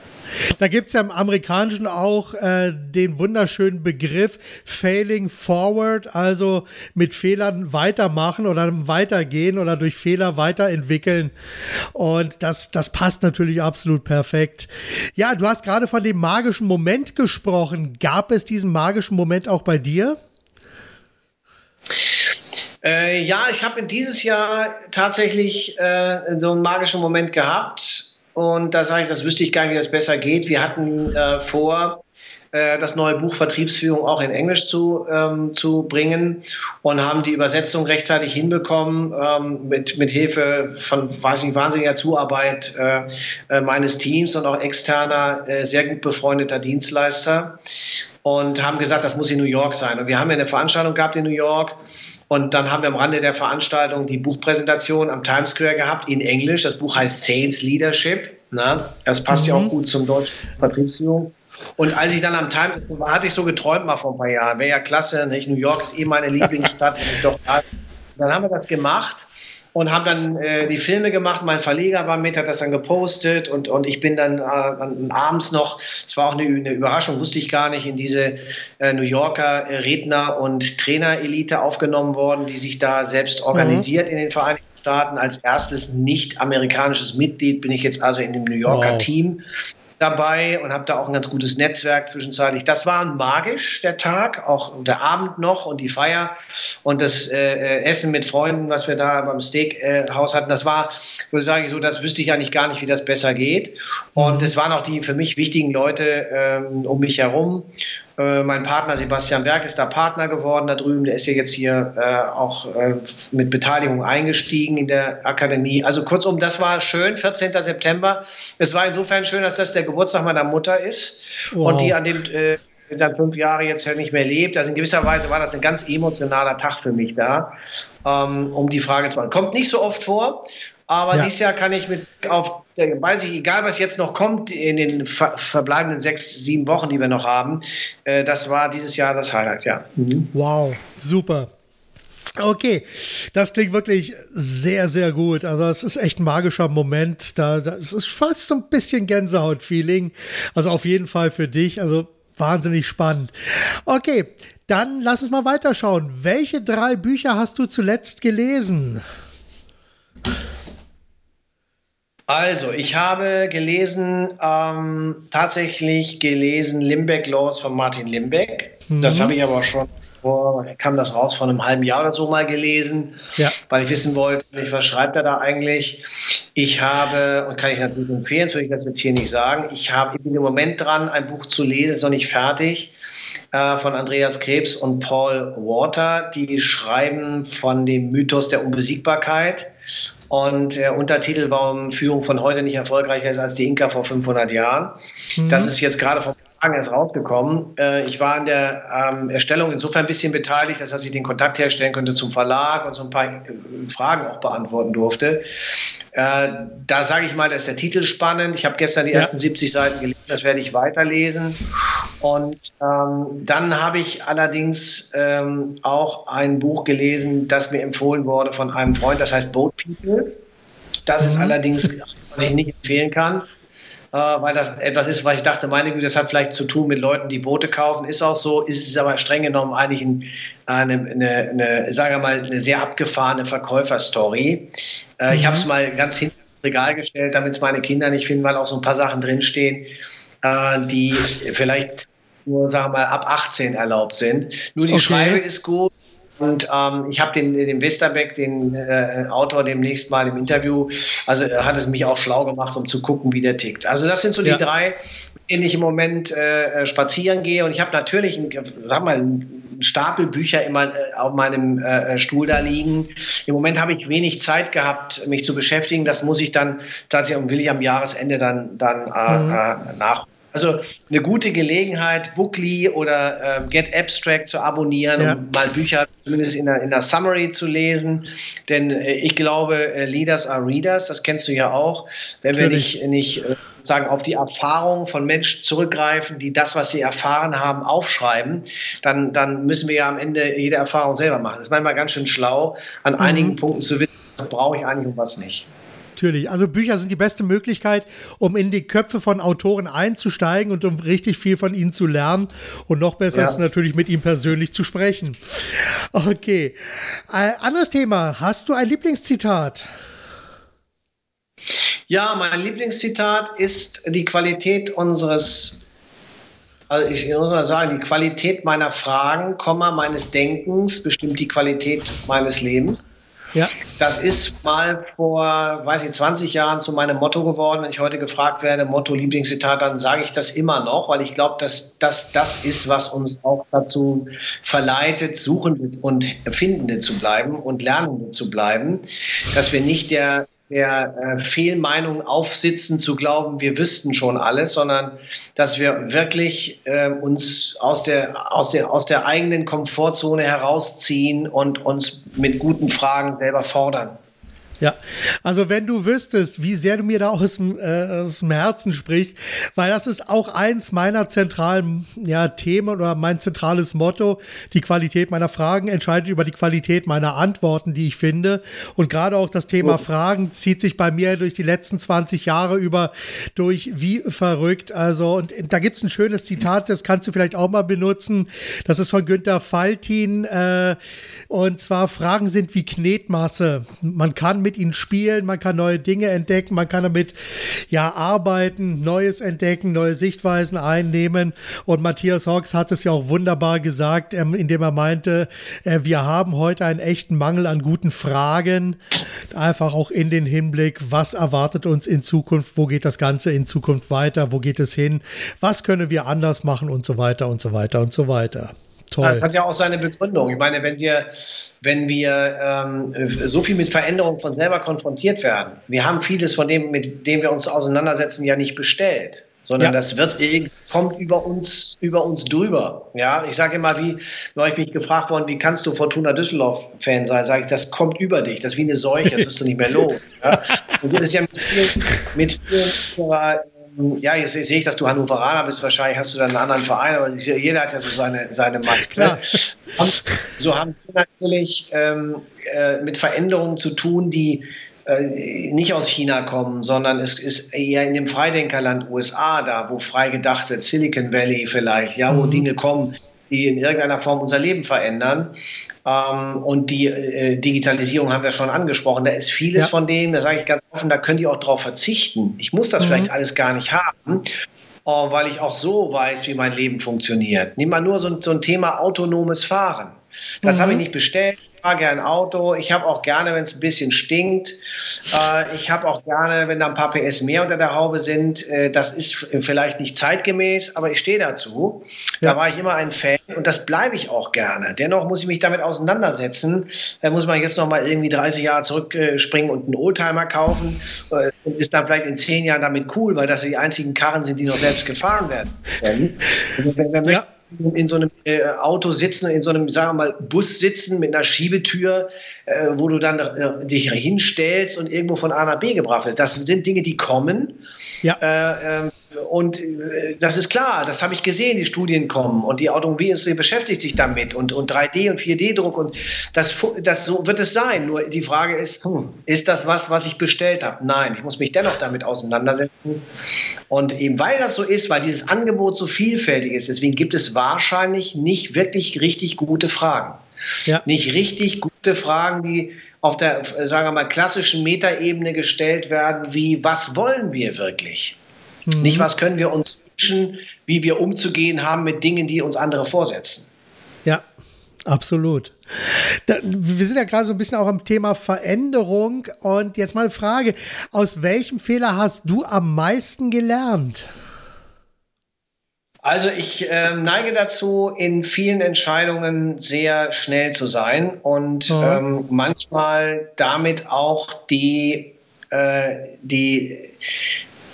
[SPEAKER 1] Da gibt es ja im Amerikanischen auch äh, den wunderschönen Begriff Failing Forward, also mit Fehlern weitermachen oder weitergehen oder durch Fehler weiterentwickeln. Und das, das passt natürlich absolut perfekt. Ja, du hast gerade von dem magischen Moment gesprochen. Gab es diesen magischen Moment auch bei dir?
[SPEAKER 2] Äh, ja, ich habe in dieses Jahr tatsächlich äh, so einen magischen Moment gehabt. Und da sage ich, das wüsste ich gar nicht, wie das besser geht. Wir hatten äh, vor, äh, das neue Buch Vertriebsführung auch in Englisch zu, ähm, zu bringen und haben die Übersetzung rechtzeitig hinbekommen ähm, mit, mit Hilfe von weiß nicht, wahnsinniger Zuarbeit äh, äh, meines Teams und auch externer, äh, sehr gut befreundeter Dienstleister und haben gesagt, das muss in New York sein. Und wir haben ja eine Veranstaltung gehabt in New York und dann haben wir am Rande der Veranstaltung die Buchpräsentation am Times Square gehabt in Englisch. Das Buch heißt Sales Leadership. Na, das passt mhm. ja auch mhm. gut zum deutschen Vertriebsführung. Und als ich dann am Times, hatte ich so geträumt mal vor ein paar Jahren, wäre ja klasse, nicht? New York ist eh meine Lieblingsstadt. doch, dann haben wir das gemacht und haben dann äh, die Filme gemacht. Mein Verleger war mit, hat das dann gepostet und, und ich bin dann, äh, dann abends noch, es war auch eine, eine, Überraschung, wusste ich gar nicht, in diese äh, New Yorker Redner- und Trainerelite aufgenommen worden, die sich da selbst organisiert mhm. in den Vereinigten Staaten. Als erstes nicht amerikanisches Mitglied bin ich jetzt also in dem New Yorker wow. Team dabei und habe da auch ein ganz gutes Netzwerk zwischenzeitlich. Das war magisch, der Tag, auch der Abend noch und die Feier und das äh, äh Essen mit Freunden, was wir da beim Steakhaus äh, hatten. Das war, würde ich sagen, so, das wüsste ich eigentlich gar nicht, wie das besser geht. Und es waren auch die für mich wichtigen Leute ähm, um mich herum. Äh, mein Partner Sebastian Berg ist da Partner geworden da drüben. Der ist ja jetzt hier äh, auch äh, mit Beteiligung eingestiegen in der Akademie. Also kurzum, das war schön, 14. September. Es war insofern schön, dass das der Geburtstag meiner Mutter ist wow. und die an dem äh, dann fünf Jahre jetzt ja nicht mehr lebt. Also in gewisser Weise war das ein ganz emotionaler Tag für mich da, ähm, um die Frage zu machen. Kommt nicht so oft vor, aber ja. dieses Jahr kann ich mit auf, weiß ich, egal was jetzt noch kommt in den ver verbleibenden sechs, sieben Wochen, die wir noch haben, äh, das war dieses Jahr das Highlight, ja.
[SPEAKER 1] Mhm. Wow, super. Okay, das klingt wirklich sehr, sehr gut. Also es ist echt ein magischer Moment. Da, da es ist fast so ein bisschen Gänsehaut-Feeling. Also auf jeden Fall für dich. Also wahnsinnig spannend. Okay, dann lass uns mal weiterschauen. Welche drei Bücher hast du zuletzt gelesen?
[SPEAKER 2] Also, ich habe gelesen, ähm, tatsächlich gelesen Limbeck Laws von Martin Limbeck. Mhm. Das habe ich aber schon vor, kam das raus, vor einem halben Jahr oder so mal gelesen, ja. weil ich wissen wollte, was schreibt er da eigentlich. Ich habe, und kann ich natürlich empfehlen, das würde ich das jetzt hier nicht sagen, ich, habe, ich bin im Moment dran, ein Buch zu lesen, ist noch nicht fertig, äh, von Andreas Krebs und Paul Water. Die schreiben von dem Mythos der Unbesiegbarkeit und der Untertitel, warum Führung von heute nicht erfolgreicher ist als die Inka vor 500 Jahren. Mhm. Das ist jetzt gerade vor Tagen erst rausgekommen. Äh, ich war an der ähm, Erstellung insofern ein bisschen beteiligt, dass ich den Kontakt herstellen konnte zum Verlag und so ein paar äh, Fragen auch beantworten durfte. Äh, da sage ich mal, da ist der Titel spannend. Ich habe gestern die ja. ersten 70 Seiten gelesen, das werde ich weiterlesen. Und ähm, dann habe ich allerdings ähm, auch ein Buch gelesen, das mir empfohlen wurde von einem Freund, das heißt Boat People. Das mhm. ist allerdings, was ich nicht empfehlen kann, weil das etwas ist, weil ich dachte, meine Güte, das hat vielleicht zu tun mit Leuten, die Boote kaufen. Ist auch so, ist es aber streng genommen eigentlich ein, eine, eine, eine, sagen wir mal, eine sehr abgefahrene Verkäuferstory. Äh, mhm. Ich habe es mal ganz hinten ins Regal gestellt, damit es meine Kinder nicht finden, weil auch so ein paar Sachen drinstehen, äh, die vielleicht nur, sagen wir mal, ab 18 erlaubt sind. Nur die okay. Schreibe ist gut. Und ähm, ich habe den, den Westerbeck, den äh, Autor, demnächst mal im Interview, also hat es mich auch schlau gemacht, um zu gucken, wie der tickt. Also das sind so die ja. drei, in denen ich im Moment äh, spazieren gehe. Und ich habe natürlich, ein, sag mal, Stapel Bücher immer äh, auf meinem äh, Stuhl da liegen. Im Moment habe ich wenig Zeit gehabt, mich zu beschäftigen. Das muss ich dann tatsächlich will ich am Jahresende dann, dann äh, mhm. äh, nach also eine gute Gelegenheit, Bookly oder äh, Get Abstract zu abonnieren, ja. um mal Bücher zumindest in der, in der Summary zu lesen. Denn äh, ich glaube, äh, Leaders are Readers, das kennst du ja auch. Wenn Natürlich. wir nicht, nicht äh, sagen, auf die Erfahrung von Menschen zurückgreifen, die das, was sie erfahren haben, aufschreiben, dann, dann müssen wir ja am Ende jede Erfahrung selber machen. Das ist manchmal ganz schön schlau, an mhm. einigen Punkten zu wissen, was brauche ich eigentlich und was nicht.
[SPEAKER 1] Natürlich. Also Bücher sind die beste Möglichkeit, um in die Köpfe von Autoren einzusteigen und um richtig viel von ihnen zu lernen. Und noch besser ja. ist natürlich mit ihm persönlich zu sprechen. Okay. Äh, anderes Thema. Hast du ein Lieblingszitat?
[SPEAKER 2] Ja, mein Lieblingszitat ist die Qualität unseres also ich muss mal sagen, die Qualität meiner Fragen, Komma, meines Denkens bestimmt die Qualität meines Lebens. Ja. Das ist mal vor, weiß ich, 20 Jahren zu meinem Motto geworden. Wenn ich heute gefragt werde, Motto, Lieblingszitat, dann sage ich das immer noch, weil ich glaube, dass das das ist, was uns auch dazu verleitet, Suchende und Erfindende zu bleiben und Lernende zu bleiben, dass wir nicht der der äh, Fehlmeinung aufsitzen, zu glauben, wir wüssten schon alles, sondern dass wir wirklich äh, uns aus der, aus, der, aus der eigenen Komfortzone herausziehen und uns mit guten Fragen selber fordern.
[SPEAKER 1] Ja, also wenn du wüsstest, wie sehr du mir da aus dem, äh, aus dem Herzen sprichst, weil das ist auch eins meiner zentralen ja, Themen oder mein zentrales Motto. Die Qualität meiner Fragen entscheidet über die Qualität meiner Antworten, die ich finde. Und gerade auch das Thema oh. Fragen zieht sich bei mir durch die letzten 20 Jahre über durch wie verrückt. Also, und da gibt's ein schönes Zitat, das kannst du vielleicht auch mal benutzen. Das ist von Günter Faltin. Äh, und zwar Fragen sind wie Knetmasse. Man kann mit ihnen spielen, man kann neue Dinge entdecken, man kann damit ja arbeiten, Neues entdecken, neue Sichtweisen einnehmen. Und Matthias Hawks hat es ja auch wunderbar gesagt, ähm, indem er meinte, äh, wir haben heute einen echten Mangel an guten Fragen. Einfach auch in den Hinblick, was erwartet uns in Zukunft, wo geht das Ganze in Zukunft weiter, wo geht es hin, was können wir anders machen und so weiter und so weiter und so weiter.
[SPEAKER 2] Toll. Das hat ja auch seine Begründung. Ich meine, wenn wir, wenn wir ähm, so viel mit Veränderungen von selber konfrontiert werden, wir haben vieles von dem, mit dem wir uns auseinandersetzen, ja nicht bestellt sondern ja. das wird kommt über uns über uns drüber. Ja, ich sage immer, wie neulich bin ich gefragt worden, wie kannst du Fortuna Düsseldorf Fan sein? Sage ich, das kommt über dich, das ist wie eine Seuche, das wirst du nicht mehr los. Ja? Und so ist ja mit vielen, mit vielen ja, jetzt sehe ich, dass du Hannoveraner bist. Wahrscheinlich hast du dann einen anderen Verein, aber jeder hat ja so seine, seine Macht. Klar. Ne? So haben wir natürlich ähm, äh, mit Veränderungen zu tun, die äh, nicht aus China kommen, sondern es ist eher in dem Freidenkerland USA da, wo frei gedacht wird, Silicon Valley vielleicht, ja, wo mhm. Dinge kommen, die in irgendeiner Form unser Leben verändern. Ähm, und die äh, Digitalisierung haben wir schon angesprochen. Da ist vieles ja. von dem, da sage ich ganz offen, da könnt ihr auch drauf verzichten. Ich muss das mhm. vielleicht alles gar nicht haben. Oh, weil ich auch so weiß, wie mein Leben funktioniert. Nimm mal nur so, so ein Thema autonomes Fahren. Das mhm. habe ich nicht bestellt fahre gern Auto. Ich habe auch gerne, wenn es ein bisschen stinkt. Äh, ich habe auch gerne, wenn da ein paar PS mehr unter der Haube sind. Äh, das ist vielleicht nicht zeitgemäß, aber ich stehe dazu. Ja. Da war ich immer ein Fan und das bleibe ich auch gerne. Dennoch muss ich mich damit auseinandersetzen. Da muss man jetzt noch mal irgendwie 30 Jahre zurückspringen und einen Oldtimer kaufen äh, und ist dann vielleicht in 10 Jahren damit cool, weil das die einzigen Karren sind, die noch selbst gefahren werden. Also, wenn, wenn ja in so einem äh, Auto sitzen, in so einem, sagen wir mal, Bus sitzen mit einer Schiebetür, äh, wo du dann äh, dich hinstellst und irgendwo von A nach B gebracht wirst. Das sind Dinge, die kommen. Ja. Und äh, das ist klar, das habe ich gesehen, die Studien kommen und die Automobilindustrie beschäftigt sich damit und, und 3D und 4D-Druck und das, das so wird es sein. Nur die Frage ist, hm, ist das was, was ich bestellt habe? Nein, ich muss mich dennoch damit auseinandersetzen. Und eben weil das so ist, weil dieses Angebot so vielfältig ist, deswegen gibt es wahrscheinlich nicht wirklich richtig gute Fragen. Ja. Nicht richtig gute Fragen, die auf der, sagen wir mal, klassischen Metaebene gestellt werden, wie was wollen wir wirklich? Mhm. Nicht, was können wir uns wünschen, wie wir umzugehen haben mit Dingen, die uns andere vorsetzen.
[SPEAKER 1] Ja, absolut. Da, wir sind ja gerade so ein bisschen auch am Thema Veränderung. Und jetzt mal eine Frage: Aus welchem Fehler hast du am meisten gelernt?
[SPEAKER 2] Also ich äh, neige dazu, in vielen Entscheidungen sehr schnell zu sein und mhm. ähm, manchmal damit auch die, äh, die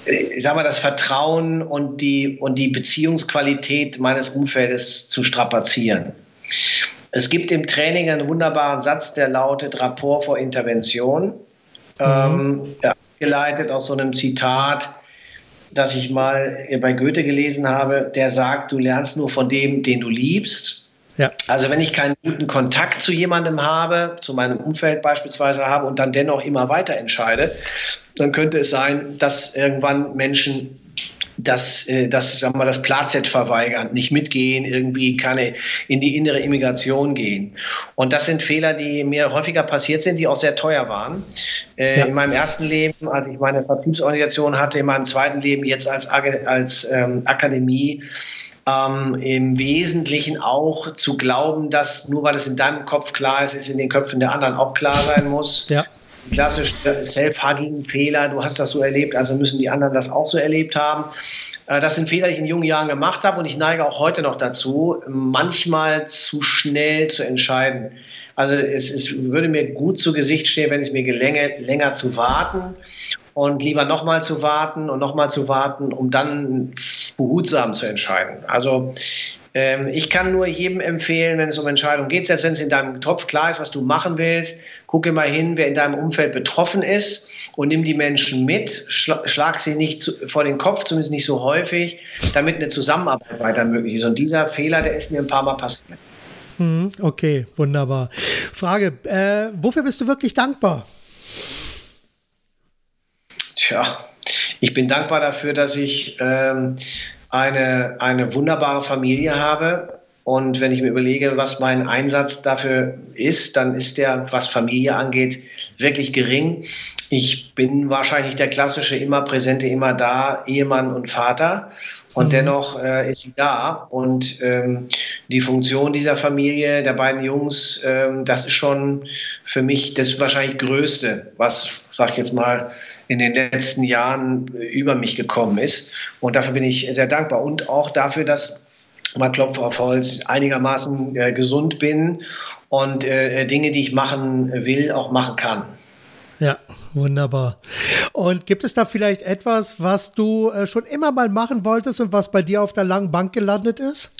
[SPEAKER 2] ich sag mal, das Vertrauen und die, und die Beziehungsqualität meines Umfeldes zu strapazieren. Es gibt im Training einen wunderbaren Satz, der lautet Rapport vor Intervention, mhm. ähm, abgeleitet aus so einem Zitat, das ich mal bei Goethe gelesen habe, der sagt, du lernst nur von dem, den du liebst. Ja. Also wenn ich keinen guten Kontakt zu jemandem habe, zu meinem Umfeld beispielsweise habe und dann dennoch immer weiter entscheide, dann könnte es sein, dass irgendwann Menschen das, äh, das, sagen wir, das Platzett verweigern, nicht mitgehen, irgendwie keine in die innere Immigration gehen. Und das sind Fehler, die mir häufiger passiert sind, die auch sehr teuer waren. Äh, ja. In meinem ersten Leben, als ich meine Vertriebsorganisation hatte, in meinem zweiten Leben jetzt als, als ähm, Akademie, ähm, im Wesentlichen auch zu glauben, dass nur weil es in deinem Kopf klar ist, es in den Köpfen der anderen auch klar sein muss. Ja klassisch self-hugging Fehler, du hast das so erlebt, also müssen die anderen das auch so erlebt haben. Äh, das sind Fehler, die ich in jungen Jahren gemacht habe und ich neige auch heute noch dazu, manchmal zu schnell zu entscheiden. Also es, es würde mir gut zu Gesicht stehen, wenn es mir gelänge, länger zu warten und lieber nochmal zu warten und nochmal zu warten, um dann behutsam zu entscheiden. Also ähm, ich kann nur jedem empfehlen, wenn es um Entscheidungen geht, selbst wenn es in deinem Topf klar ist, was du machen willst, gucke mal hin, wer in deinem Umfeld betroffen ist und nimm die Menschen mit, schlag sie nicht zu, vor den Kopf, zumindest nicht so häufig, damit eine Zusammenarbeit weiter möglich ist. Und dieser Fehler, der ist mir ein paar Mal passiert.
[SPEAKER 1] Hm, okay, wunderbar. Frage, äh, wofür bist du wirklich dankbar?
[SPEAKER 2] Tja, ich bin dankbar dafür, dass ich ähm, eine, eine wunderbare Familie habe. Und wenn ich mir überlege, was mein Einsatz dafür ist, dann ist der, was Familie angeht, wirklich gering. Ich bin wahrscheinlich der klassische, immer präsente, immer da Ehemann und Vater. Und mhm. dennoch äh, ist sie da. Und ähm, die Funktion dieser Familie, der beiden Jungs, ähm, das ist schon für mich das wahrscheinlich Größte, was, sag ich jetzt mal, in den letzten Jahren über mich gekommen ist. Und dafür bin ich sehr dankbar. Und auch dafür, dass mal Klopf auf Holz einigermaßen äh, gesund bin und äh, Dinge, die ich machen will, auch machen kann.
[SPEAKER 1] Ja, wunderbar. Und gibt es da vielleicht etwas, was du äh, schon immer mal machen wolltest und was bei dir auf der langen Bank gelandet ist?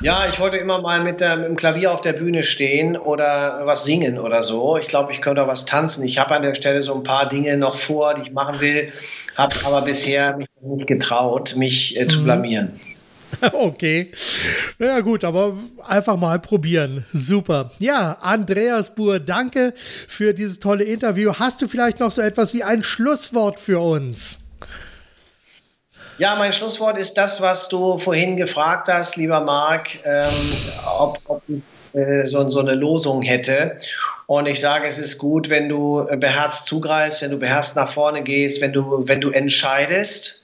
[SPEAKER 2] Ja, ich wollte immer mal mit, der, mit, dem Klavier auf der Bühne stehen oder was singen oder so. Ich glaube, ich könnte auch was tanzen. Ich habe an der Stelle so ein paar Dinge noch vor, die ich machen will, habe aber bisher mich nicht getraut, mich äh, zu mhm. blamieren.
[SPEAKER 1] Okay. Ja gut, aber einfach mal probieren. Super. Ja, Andreas Buhr, danke für dieses tolle Interview. Hast du vielleicht noch so etwas wie ein Schlusswort für uns?
[SPEAKER 2] Ja, mein Schlusswort ist das, was du vorhin gefragt hast, lieber Marc, ähm, ob, ob ich äh, so, so eine Losung hätte. Und ich sage, es ist gut, wenn du beherzt zugreifst, wenn du beherzt nach vorne gehst, wenn du, wenn du entscheidest.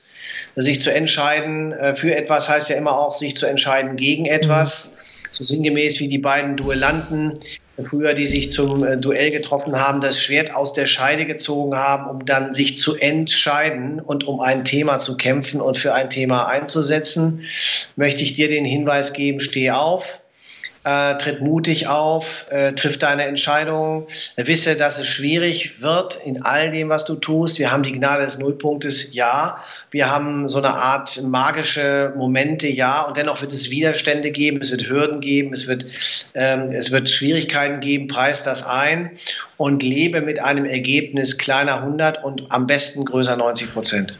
[SPEAKER 2] Sich zu entscheiden äh, für etwas heißt ja immer auch, sich zu entscheiden gegen etwas. Mhm. So sinngemäß wie die beiden Duellanten früher, die sich zum äh, Duell getroffen haben, das Schwert aus der Scheide gezogen haben, um dann sich zu entscheiden und um ein Thema zu kämpfen und für ein Thema einzusetzen, möchte ich dir den Hinweis geben, steh auf, äh, tritt mutig auf, äh, triff deine Entscheidung, wisse, dass es schwierig wird in all dem, was du tust. Wir haben die Gnade des Nullpunktes, ja. Wir haben so eine Art magische Momente, ja. Und dennoch wird es Widerstände geben, es wird Hürden geben, es wird, ähm, es wird Schwierigkeiten geben. Preis das ein und lebe mit einem Ergebnis kleiner 100 und am besten größer 90 Prozent.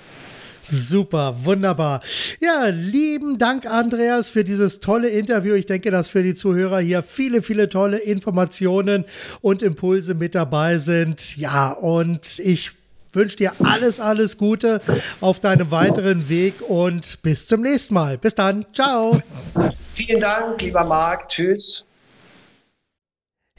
[SPEAKER 1] Super, wunderbar. Ja, lieben Dank, Andreas, für dieses tolle Interview. Ich denke, dass für die Zuhörer hier viele, viele tolle Informationen und Impulse mit dabei sind. Ja, und ich wünsche dir alles, alles Gute auf deinem weiteren Weg und bis zum nächsten Mal. Bis dann. Ciao.
[SPEAKER 2] Vielen Dank, lieber Marc. Tschüss.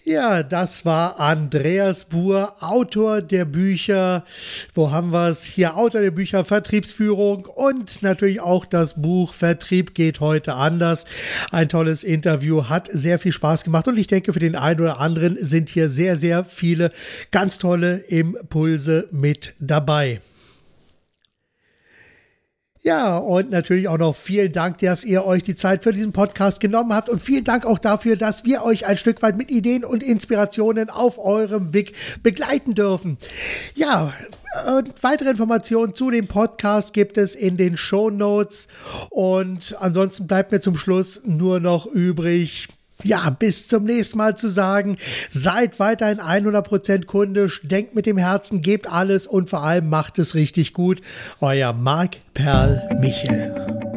[SPEAKER 1] Ja, das war Andreas Buhr, Autor der Bücher. Wo haben wir es? Hier Autor der Bücher Vertriebsführung und natürlich auch das Buch Vertrieb geht heute anders. Ein tolles Interview, hat sehr viel Spaß gemacht und ich denke, für den einen oder anderen sind hier sehr, sehr viele ganz tolle Impulse mit dabei. Ja, und natürlich auch noch vielen Dank, dass ihr euch die Zeit für diesen Podcast genommen habt und vielen Dank auch dafür, dass wir euch ein Stück weit mit Ideen und Inspirationen auf eurem Weg begleiten dürfen. Ja, und weitere Informationen zu dem Podcast gibt es in den Show Notes. Und ansonsten bleibt mir zum Schluss nur noch übrig, ja, bis zum nächsten Mal zu sagen, seid weiterhin 100% kundisch, denkt mit dem Herzen, gebt alles und vor allem macht es richtig gut. Euer Marc Perl Michel.